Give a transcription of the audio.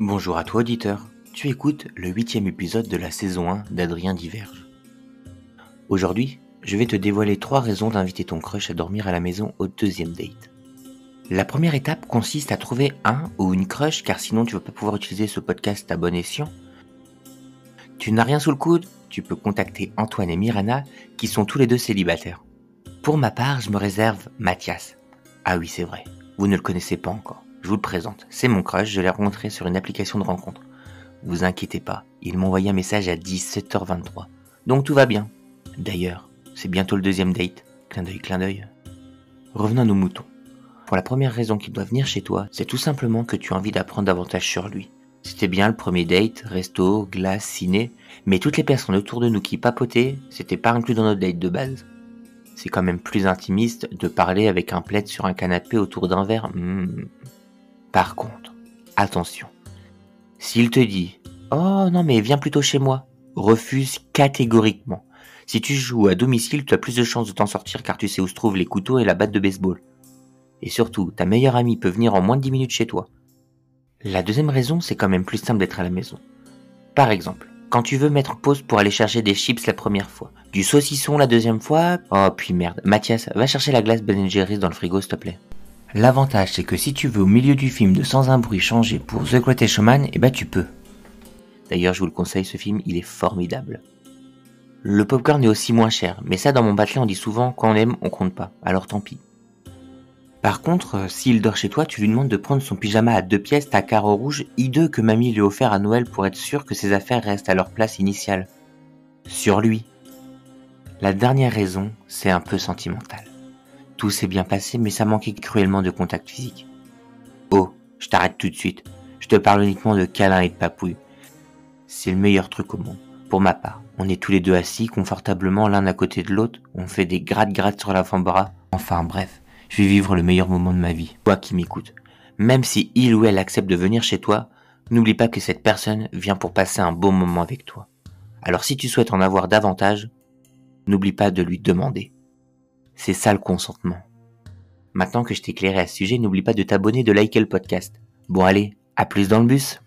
Bonjour à toi auditeur, tu écoutes le huitième épisode de la saison 1 d'Adrien Diverge. Aujourd'hui, je vais te dévoiler trois raisons d'inviter ton crush à dormir à la maison au deuxième date. La première étape consiste à trouver un ou une crush car sinon tu vas pas pouvoir utiliser ce podcast à bon escient. Tu n'as rien sous le coude Tu peux contacter Antoine et Mirana qui sont tous les deux célibataires. Pour ma part, je me réserve Mathias. Ah oui, c'est vrai, vous ne le connaissez pas encore. Je vous le présente, c'est mon crush, je l'ai rencontré sur une application de rencontre. Vous inquiétez pas, il m'a envoyé un message à 17h23. Donc tout va bien. D'ailleurs, c'est bientôt le deuxième date. Clin d'œil, clin d'œil. Revenons à nos moutons. Pour la première raison qu'il doit venir chez toi, c'est tout simplement que tu as envie d'apprendre davantage sur lui. C'était bien le premier date, resto, glace, ciné, mais toutes les personnes autour de nous qui papotaient, c'était pas inclus dans notre date de base. C'est quand même plus intimiste de parler avec un plaid sur un canapé autour d'un verre. Hmm. Par contre, attention. S'il te dit Oh non mais viens plutôt chez moi, refuse catégoriquement. Si tu joues à domicile, tu as plus de chances de t'en sortir car tu sais où se trouvent les couteaux et la batte de baseball. Et surtout, ta meilleure amie peut venir en moins de 10 minutes chez toi. La deuxième raison, c'est quand même plus simple d'être à la maison. Par exemple, quand tu veux mettre pause pour aller chercher des chips la première fois, du saucisson la deuxième fois, oh puis merde, Mathias, va chercher la glace Ben dans le frigo s'il te plaît. L'avantage c'est que si tu veux au milieu du film de Sans un bruit changer pour The Greatest Showman, eh ben tu peux. D'ailleurs je vous le conseille, ce film il est formidable. Le popcorn est aussi moins cher, mais ça dans mon batelet on dit souvent quand on aime on compte pas, alors tant pis. Par contre, euh, s'il dort chez toi, tu lui demandes de prendre son pyjama à deux pièces à carreaux rouges, hideux que mamie lui a offert à Noël pour être sûr que ses affaires restent à leur place initiale. Sur lui. La dernière raison, c'est un peu sentimental. Tout s'est bien passé, mais ça manquait cruellement de contact physique. Oh, je t'arrête tout de suite. Je te parle uniquement de câlins et de papouilles. C'est le meilleur truc au monde. Pour ma part, on est tous les deux assis confortablement l'un à côté de l'autre, on fait des gratte-gratte sur l'avant-bras. Enfin bref, je vais vivre le meilleur moment de ma vie. Toi qui m'écoutes. Même si il ou elle accepte de venir chez toi, n'oublie pas que cette personne vient pour passer un bon moment avec toi. Alors si tu souhaites en avoir davantage, n'oublie pas de lui demander. C'est ça le consentement. Maintenant que je t'ai éclairé à ce sujet, n'oublie pas de t'abonner, de liker le podcast. Bon allez, à plus dans le bus